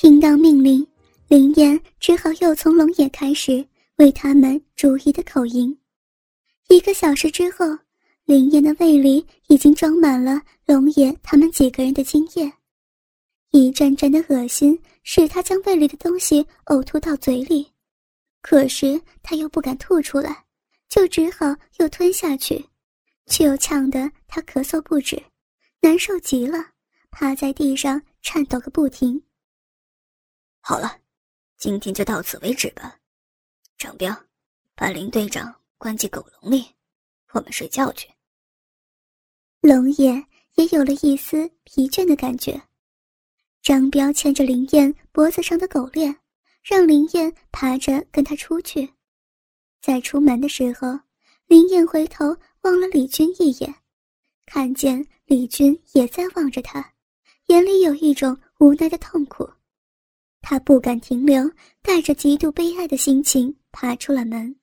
听到命令，林燕只好又从龙野开始为他们逐一的口音。一个小时之后，林燕的胃里已经装满了龙野他们几个人的精液，一阵阵的恶心使他将胃里的东西呕吐到嘴里，可是他又不敢吐出来，就只好又吞下去，却又呛得他咳嗽不止，难受极了，趴在地上颤抖个不停。好了，今天就到此为止吧。张彪，把林队长关进狗笼里，我们睡觉去。龙眼也有了一丝疲倦的感觉。张彪牵着林燕脖子上的狗链，让林燕爬着跟他出去。在出门的时候，林燕回头望了李军一眼，看见李军也在望着他，眼里有一种无奈的痛苦。他不敢停留，带着极度悲哀的心情爬出了门。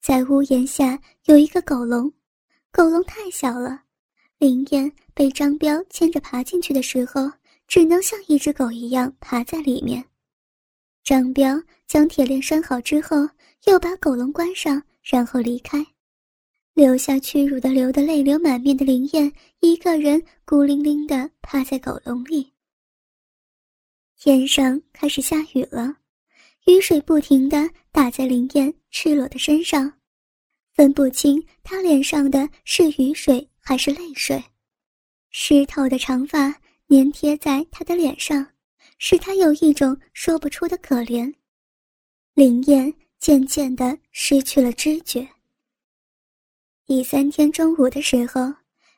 在屋檐下有一个狗笼，狗笼太小了，林燕被张彪牵着爬进去的时候，只能像一只狗一样爬在里面。张彪将铁链拴好之后，又把狗笼关上，然后离开，留下屈辱的、流的泪流满面的林燕一个人孤零零地趴在狗笼里。天上开始下雨了，雨水不停地打在林燕赤裸的身上，分不清她脸上的是雨水还是泪水。湿透的长发粘贴在她的脸上，使她有一种说不出的可怜。林燕渐渐地失去了知觉。第三天中午的时候，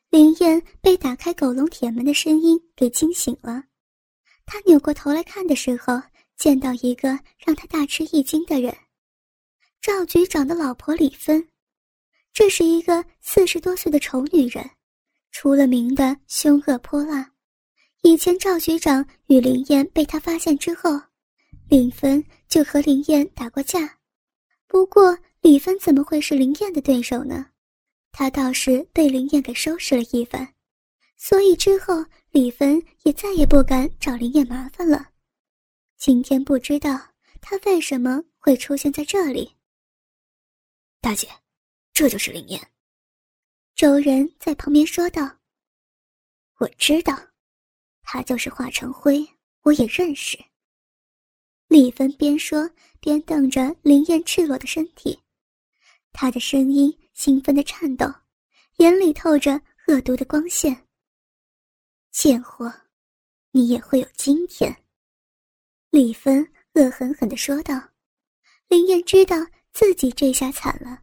林燕被打开狗笼铁门的声音给惊醒了。他扭过头来看的时候，见到一个让他大吃一惊的人——赵局长的老婆李芬。这是一个四十多岁的丑女人，出了名的凶恶泼辣。以前赵局长与林燕被他发现之后，李芬就和林燕打过架。不过李芬怎么会是林燕的对手呢？他倒是被林燕给收拾了一番。所以之后，李芬也再也不敢找林燕麻烦了。今天不知道她为什么会出现在这里。大姐，这就是林燕。周仁在旁边说道：“我知道，他就是化成灰，我也认识。”李芬边说边瞪着林燕赤裸的身体，她的声音兴奋的颤抖，眼里透着恶毒的光线。贱货，你也会有今天。”李芬恶狠狠地说道。林燕知道自己这下惨了。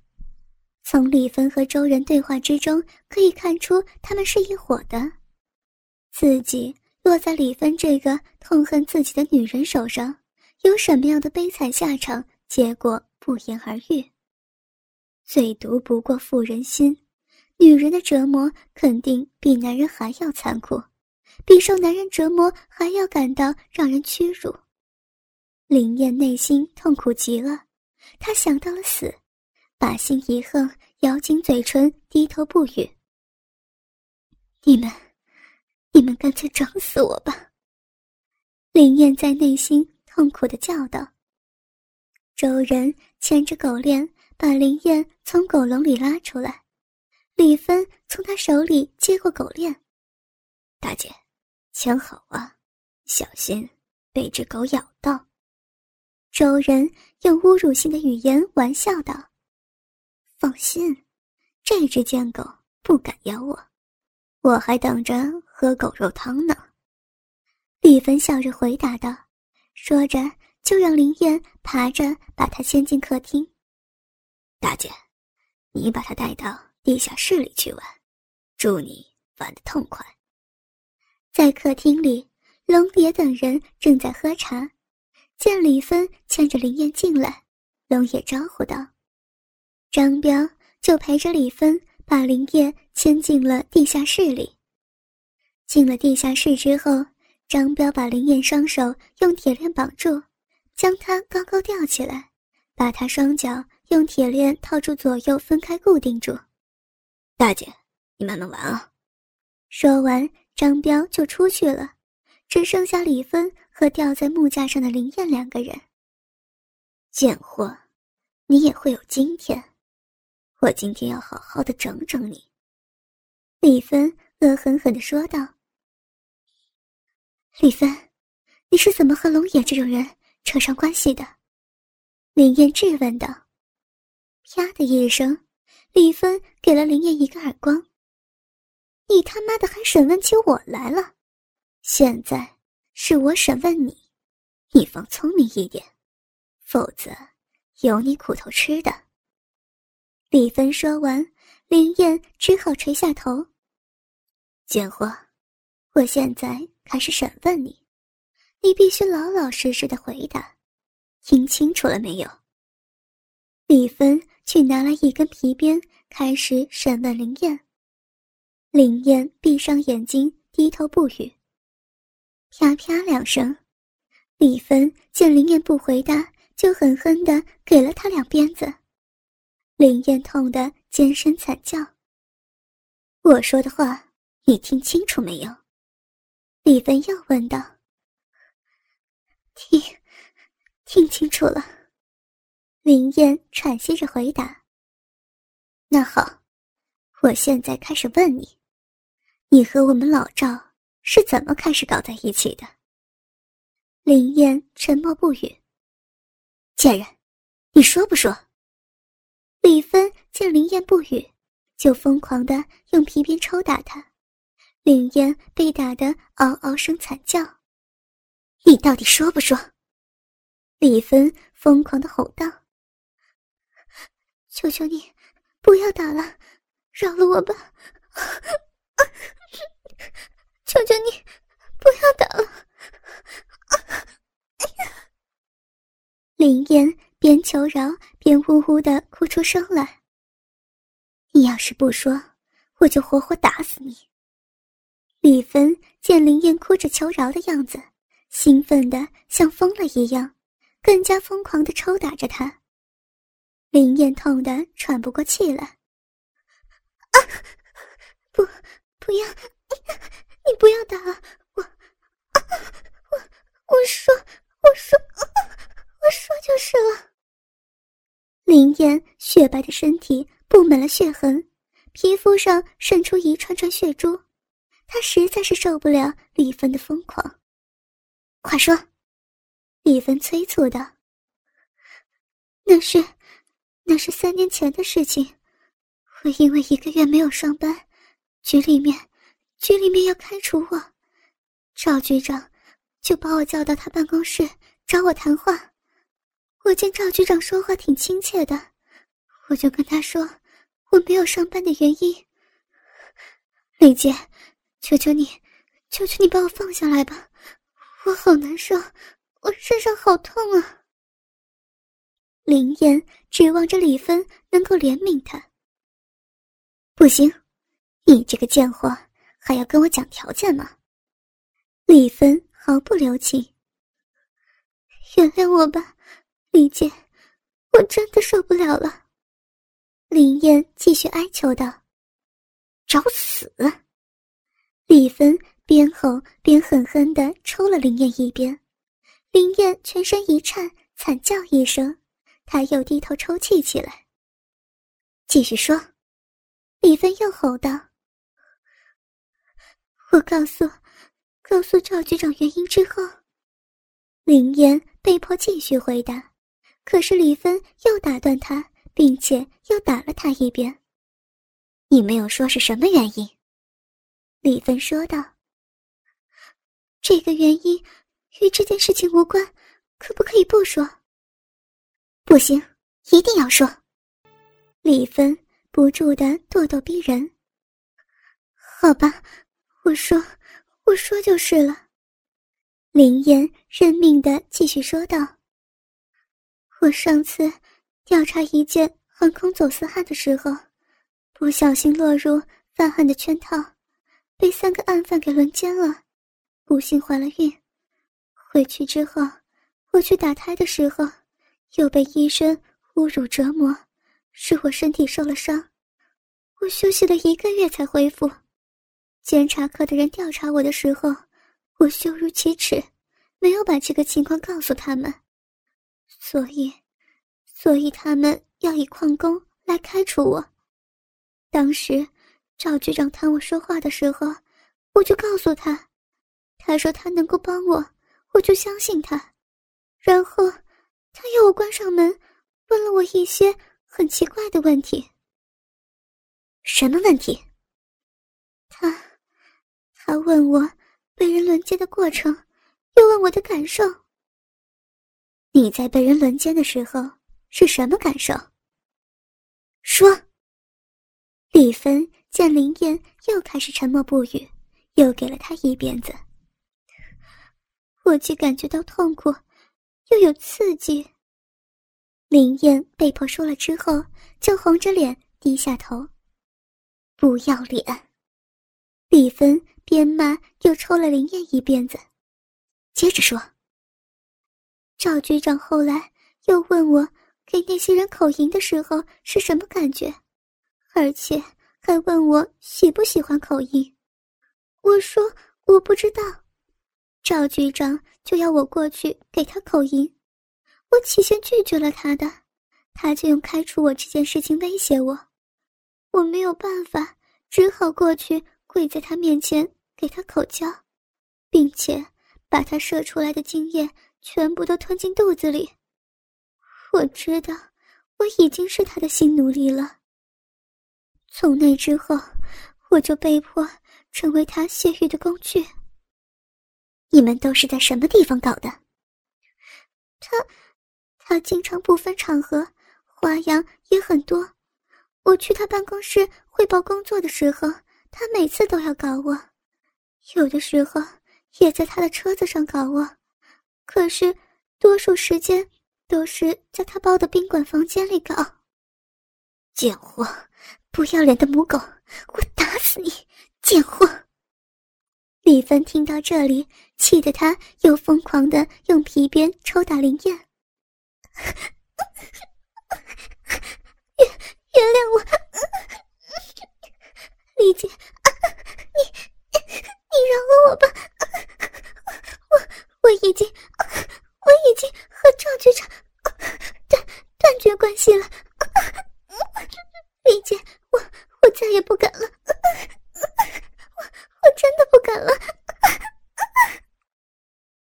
从李芬和周人对话之中可以看出，他们是一伙的。自己落在李芬这个痛恨自己的女人手上，有什么样的悲惨下场？结果不言而喻。最毒不过妇人心，女人的折磨肯定比男人还要残酷。比受男人折磨还要感到让人屈辱，林燕内心痛苦极了，她想到了死，把心一横，咬紧嘴唇，低头不语。你们，你们干脆整死我吧！林燕在内心痛苦的叫道。周人牵着狗链，把林燕从狗笼里拉出来，李芬从他手里接过狗链，大姐。枪好啊，小心被只狗咬到。周人用侮辱性的语言玩笑道：“放心，这只贱狗不敢咬我，我还等着喝狗肉汤呢。”丽芬笑着回答道，说着就让林燕爬着把他牵进客厅。大姐，你把他带到地下室里去玩，祝你玩的痛快。在客厅里，龙爷等人正在喝茶，见李芬牵着林燕进来，龙爷招呼道：“张彪就陪着李芬把林燕牵进了地下室里。进了地下室之后，张彪把林燕双手用铁链绑住，将她高高吊起来，把她双脚用铁链套住左右分开固定住。大姐，你慢慢玩啊。”说完。张彪就出去了，只剩下李芬和吊在木架上的林燕两个人。贱货，你也会有今天！我今天要好好的整整你。”李芬恶狠狠的说道。“李芬，你是怎么和龙野这种人扯上关系的？”林燕质问道。啪的一声，李芬给了林燕一个耳光。“你他妈的还审问起我来了？现在是我审问你，你放聪明一点，否则有你苦头吃的。”李芬说完，林燕只好垂下头。贱货，我现在开始审问你，你必须老老实实的回答，听清楚了没有？李芬去拿了一根皮鞭，开始审问林燕。林燕闭上眼睛，低头不语。啪啪两声，李芬见林燕不回答，就狠狠的给了他两鞭子。林燕痛得尖声惨叫。我说的话，你听清楚没有？李芬又问道。听，听清楚了。林燕喘息着回答。那好，我现在开始问你，你和我们老赵是怎么开始搞在一起的？林燕沉默不语。贱人，你说不说？李芬见林燕不语，就疯狂的用皮鞭抽打她。林燕被打得嗷嗷声惨叫。你到底说不说？李芬疯狂的吼道：“求求你，不要打了，饶了我吧！求求你，不要打了！”林燕。边求饶边呜呜的哭出声来。你要是不说，我就活活打死你！李芬见林燕哭着求饶的样子，兴奋的像疯了一样，更加疯狂的抽打着她。林燕痛得喘不过气来。啊！不，不要！你不要打我！我我说我说我说就是了。林燕雪白的身体布满了血痕，皮肤上渗出一串串血珠，她实在是受不了李芬的疯狂。快说！李芬催促道。那是，那是三年前的事情。我因为一个月没有上班，局里面，局里面要开除我，赵局长就把我叫到他办公室找我谈话。我见赵局长说话挺亲切的，我就跟他说我没有上班的原因。李姐，求求你，求求你把我放下来吧，我好难受，我身上好痛啊。林燕指望着李芬能够怜悯他。不行，你这个贱货还要跟我讲条件吗？李芬毫不留情。原谅我吧。李姐，我真的受不了了。林燕继续哀求道：“找死！”李芬边吼边狠狠地抽了林燕一鞭，林燕全身一颤，惨叫一声，她又低头抽泣起来。继续说，李芬又吼道：“我告诉，告诉赵局长原因之后。”林燕被迫继续回答。可是李芬又打断他，并且又打了他一遍。你没有说是什么原因？李芬说道：“这个原因与这件事情无关，可不可以不说？”不行，一定要说。李芬不住的咄咄逼人。好吧，我说，我说就是了。林燕认命的继续说道。我上次调查一件航空走私案的时候，不小心落入犯案的圈套，被三个案犯给轮奸了，不幸怀了孕。回去之后，我去打胎的时候，又被医生侮辱折磨，使我身体受了伤。我休息了一个月才恢复。监察科的人调查我的时候，我羞如启齿，没有把这个情况告诉他们，所以，所以他们要以旷工来开除我。当时赵局长谈我说话的时候，我就告诉他，他说他能够帮我，我就相信他。然后他要我关上门，问了我一些很奇怪的问题。什么问题？他，他问我被人轮奸的过程，又问我的感受。你在被人轮奸的时候是什么感受？说。李芬见林燕又开始沉默不语，又给了他一鞭子。我既感觉到痛苦，又有刺激。林燕被迫说了之后，就红着脸低下头。不要脸！李芬边骂又抽了林燕一鞭子，接着说：“赵局长后来又问我，给那些人口音的时候是什么感觉，而且还问我喜不喜欢口音。我说我不知道。赵局长就要我过去给他口音，我起先拒绝了他的，他就用开除我这件事情威胁我。”我没有办法，只好过去跪在他面前给他口交，并且把他射出来的精液全部都吞进肚子里。我知道我已经是他的新奴隶了。从那之后，我就被迫成为他泄欲的工具。你们都是在什么地方搞的？他，他经常不分场合，花样也很多。我去他办公室汇报工作的时候，他每次都要搞我，有的时候也在他的车子上搞我，可是多数时间都是在他包的宾馆房间里搞。贱货，不要脸的母狗，我打死你！贱货！李芬听到这里，气得他又疯狂的用皮鞭抽打林燕。原原谅我，李姐，饶了我吧，我我已经我已经和赵局长断断绝关系了，丽姐，我我再也不敢了，我我真的不敢了。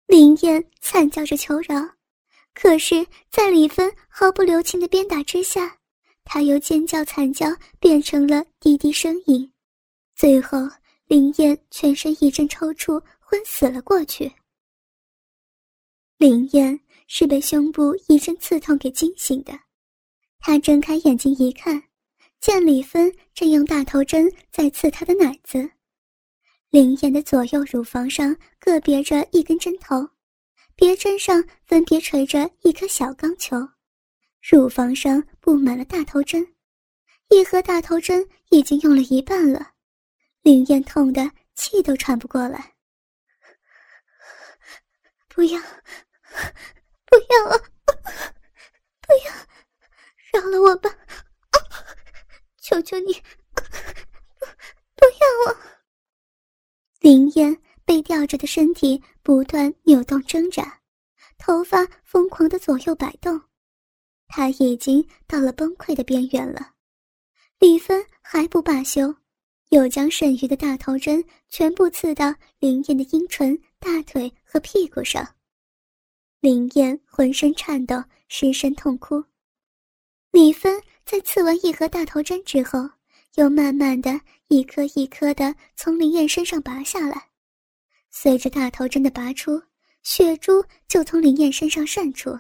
林燕惨叫着求饶，可是，在李芬毫不留情的鞭打之下。他由尖叫惨叫变成了低低呻吟，最后林燕全身一阵抽搐，昏死了过去。林燕是被胸部一阵刺痛给惊醒的，她睁开眼睛一看，见李芬正用大头针在刺她的奶子。林燕的左右乳房上各别着一根针头，别针上分别垂着一颗小钢球。乳房上布满了大头针，一盒大头针已经用了一半了。林燕痛得气都喘不过来。不要，不要啊！不要，饶了我吧！求求你，不，不要啊！林燕被吊着的身体不断扭动挣扎，头发疯狂的左右摆动。他已经到了崩溃的边缘了，李芬还不罢休，又将剩余的大头针全部刺到林燕的阴唇、大腿和屁股上。林燕浑身颤抖，失声痛哭。李芬在刺完一盒大头针之后，又慢慢的一颗一颗的从林燕身上拔下来，随着大头针的拔出，血珠就从林燕身上渗出。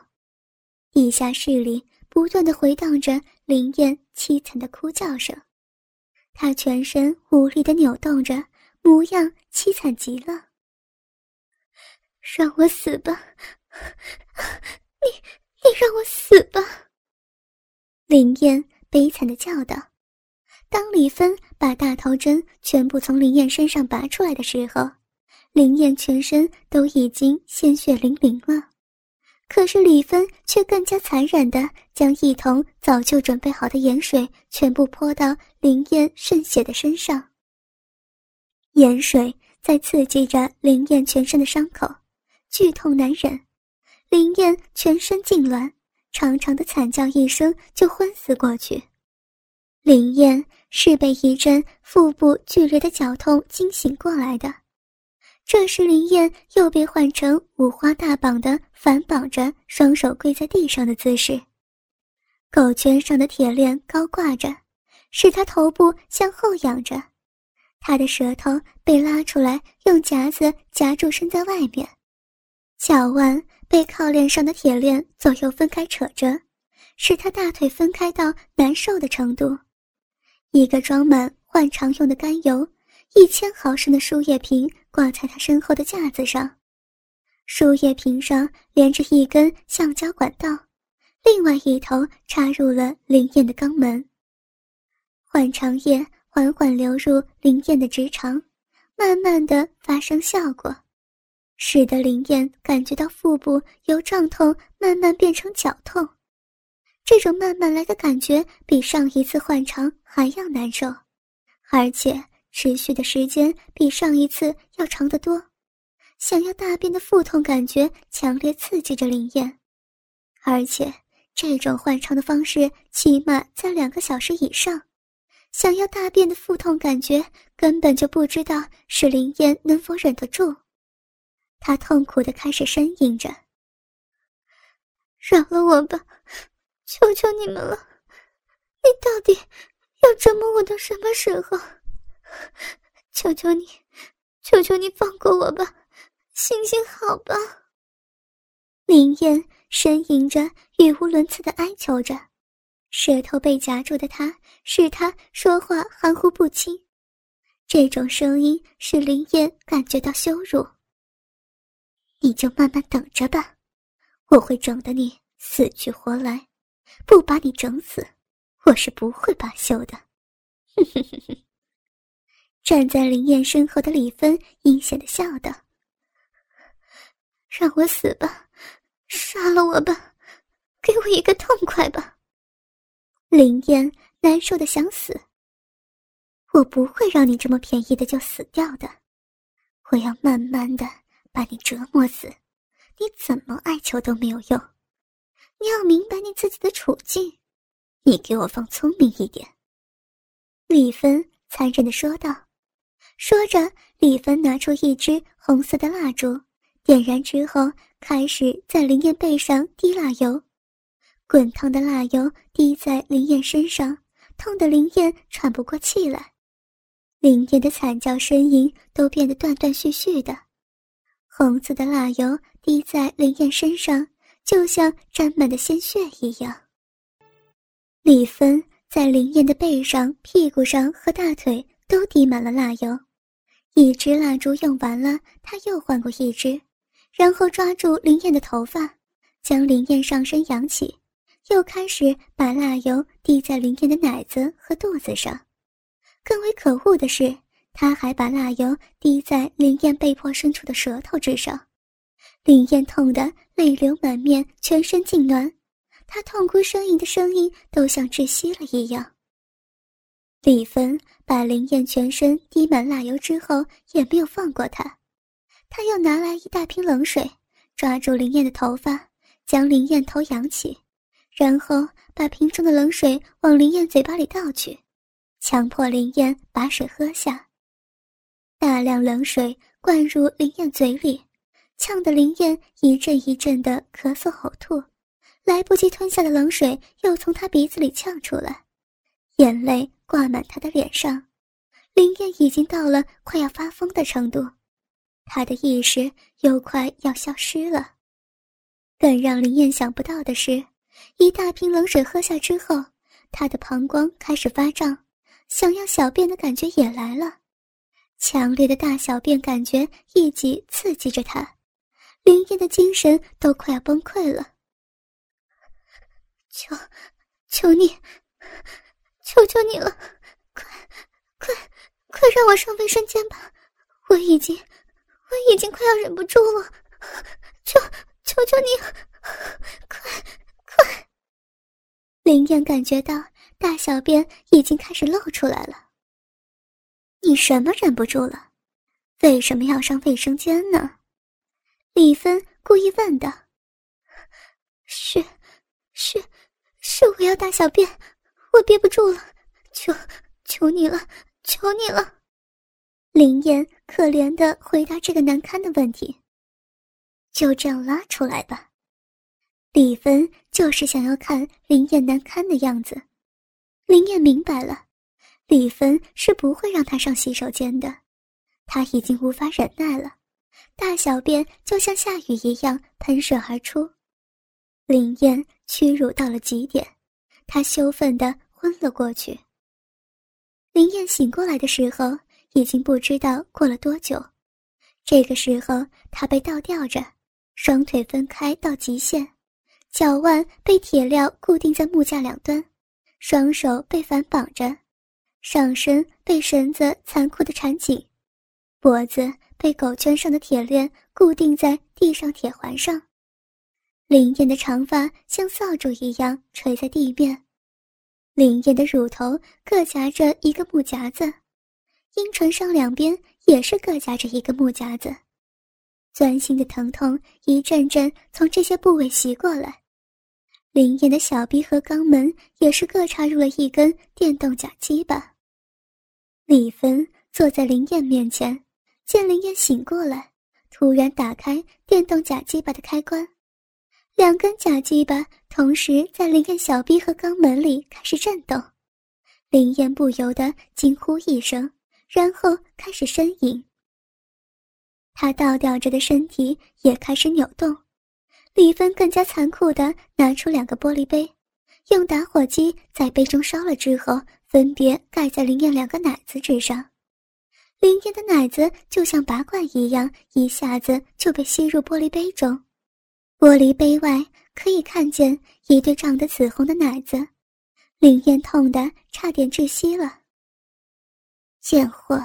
地下室里不断的回荡着林燕凄惨的哭叫声，他全身无力的扭动着，模样凄惨极了。让我死吧，你你让我死吧！林燕悲惨的叫道。当李芬把大头针全部从林燕身上拔出来的时候，林燕全身都已经鲜血淋淋了。可是李芬却更加残忍地将一桶早就准备好的盐水全部泼到林燕渗血的身上。盐水在刺激着林燕全身的伤口，剧痛难忍，林燕全身痉挛，长长的惨叫一声就昏死过去。林燕是被一阵腹部剧烈的绞痛惊醒过来的。这时，林燕又被换成五花大绑的反绑着，双手跪在地上的姿势。狗圈上的铁链高挂着，使他头部向后仰着，他的舌头被拉出来，用夹子夹住伸在外面，脚腕被靠链上的铁链左右分开扯着，使他大腿分开到难受的程度。一个装满换肠用的甘油。一千毫升的输液瓶挂在他身后的架子上，输液瓶上连着一根橡胶管道，另外一头插入了林燕的肛门。换肠液缓缓流入林燕的直肠，慢慢的发生效果，使得林燕感觉到腹部由胀痛慢慢变成绞痛。这种慢慢来的感觉比上一次换肠还要难受，而且。持续的时间比上一次要长得多，想要大便的腹痛感觉强烈刺激着林燕，而且这种换肠的方式起码在两个小时以上，想要大便的腹痛感觉根本就不知道是林燕能否忍得住，她痛苦的开始呻吟着：“饶了我吧，求求你们了，你到底要折磨我到什么时候？”求求你，求求你放过我吧，行行好吧。林燕呻吟着，语无伦次的哀求着，舌头被夹住的他，使他说话含糊不清。这种声音使林燕感觉到羞辱。你就慢慢等着吧，我会整得你死去活来，不把你整死，我是不会罢休的。哼哼哼哼。站在林燕身后的李芬阴险的笑道：“让我死吧，杀了我吧，给我一个痛快吧。”林燕难受的想死。我不会让你这么便宜的就死掉的，我要慢慢的把你折磨死，你怎么哀求都没有用。你要明白你自己的处境，你给我放聪明一点。”李芬残忍的说道。说着，李芬拿出一支红色的蜡烛，点燃之后，开始在林燕背上滴蜡油。滚烫的蜡油滴在林燕身上，痛得林燕喘不过气来。林燕的惨叫声吟都变得断断续续的。红色的蜡油滴在林燕身上，就像沾满的鲜血一样。李芬在林燕的背上、屁股上和大腿都滴满了蜡油。一支蜡烛用完了，他又换过一支，然后抓住林燕的头发，将林燕上身扬起，又开始把蜡油滴在林燕的奶子和肚子上。更为可恶的是，他还把蜡油滴在林燕被迫伸出的舌头之上。林燕痛得泪流满面，全身痉挛，她痛哭呻吟的声音都像窒息了一样。李芬把林燕全身滴满蜡油之后，也没有放过她。他又拿来一大瓶冷水，抓住林燕的头发，将林燕头扬起，然后把瓶中的冷水往林燕嘴巴里倒去，强迫林燕把水喝下。大量冷水灌入林燕嘴里，呛得林燕一阵一阵的咳嗽呕吐，来不及吞下的冷水又从她鼻子里呛出来，眼泪。挂满他的脸上，林燕已经到了快要发疯的程度，他的意识又快要消失了。更让林燕想不到的是，一大瓶冷水喝下之后，他的膀胱开始发胀，想要小便的感觉也来了，强烈的大小便感觉一起刺激着他，林燕的精神都快要崩溃了。求，求你！求求你了，快，快，快让我上卫生间吧！我已经，我已经快要忍不住了，求，求求你，快，快！林燕感觉到大小便已经开始露出来了。你什么忍不住了？为什么要上卫生间呢？李芬故意问道：“是，是，是我要大小便，我憋不住了，求，求你了，求你了。”林燕可怜的回答这个难堪的问题：“就这样拉出来吧。”李芬就是想要看林燕难堪的样子。林燕明白了，李芬是不会让她上洗手间的，她已经无法忍耐了，大小便就像下雨一样喷射而出。林燕屈辱到了极点，他羞愤的昏了过去。林燕醒过来的时候。已经不知道过了多久，这个时候他被倒吊着，双腿分开到极限，脚腕被铁镣固定在木架两端，双手被反绑着，上身被绳子残酷的缠紧，脖子被狗圈上的铁链固定在地上铁环上，林燕的长发像扫帚一样垂在地面，林燕的乳头各夹着一个木夹子。阴唇上两边也是各夹着一个木夹子，钻心的疼痛一阵阵从这些部位袭过来。林燕的小臂和肛门也是各插入了一根电动假鸡巴。李芬坐在林燕面前，见林燕醒过来，突然打开电动假鸡巴的开关，两根假鸡巴同时在林燕小臂和肛门里开始震动。林燕不由得惊呼一声。然后开始呻吟，他倒吊着的身体也开始扭动。李芬更加残酷地拿出两个玻璃杯，用打火机在杯中烧了之后，分别盖在林燕两个奶子之上。林燕的奶子就像拔罐一样，一下子就被吸入玻璃杯中。玻璃杯外可以看见一对长得紫红的奶子，林燕痛得差点窒息了。贱货，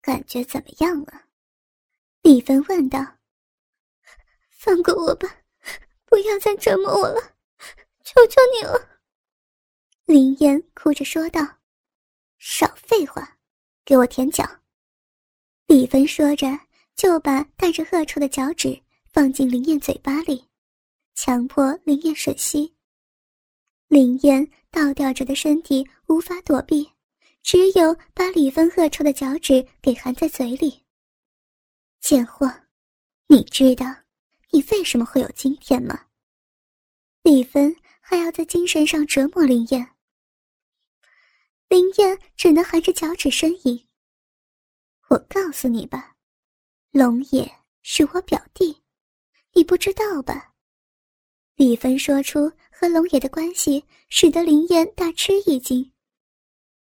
感觉怎么样了？李芬问道。放过我吧，不要再折磨我了，求求你了。林燕哭着说道。少废话，给我舔脚。李芬说着，就把带着恶臭的脚趾放进林燕嘴巴里，强迫林燕吮吸。林燕倒吊着的身体无法躲避。只有把李芬恶臭的脚趾给含在嘴里。贱货，你知道你为什么会有今天吗？李芬还要在精神上折磨林燕，林燕只能含着脚趾呻吟。我告诉你吧，龙野是我表弟，你不知道吧？李芬说出和龙野的关系，使得林燕大吃一惊。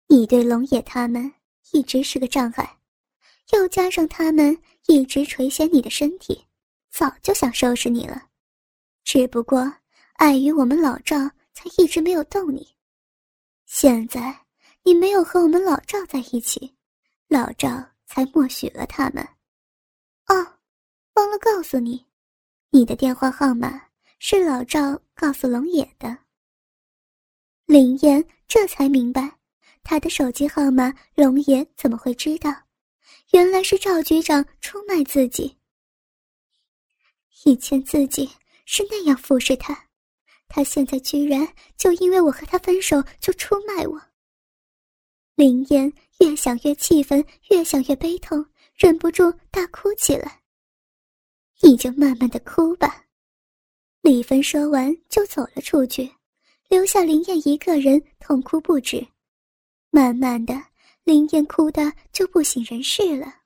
你对龙野他们一直是个障碍，又加上他们一直垂涎你的身体，早就想收拾你了，只不过碍于我们老赵，才一直没有动你。现在你没有和我们老赵在一起，老赵才默许了他们。哦，忘了告诉你，你的电话号码是老赵告诉龙野的。林燕这才明白。他的手机号码，龙野怎么会知道？原来是赵局长出卖自己。以前自己是那样服侍他，他现在居然就因为我和他分手就出卖我。林燕越想越气愤，越想越悲痛，忍不住大哭起来。你就慢慢的哭吧。李芬说完就走了出去，留下林燕一个人痛哭不止。慢慢的，林燕哭的就不省人事了。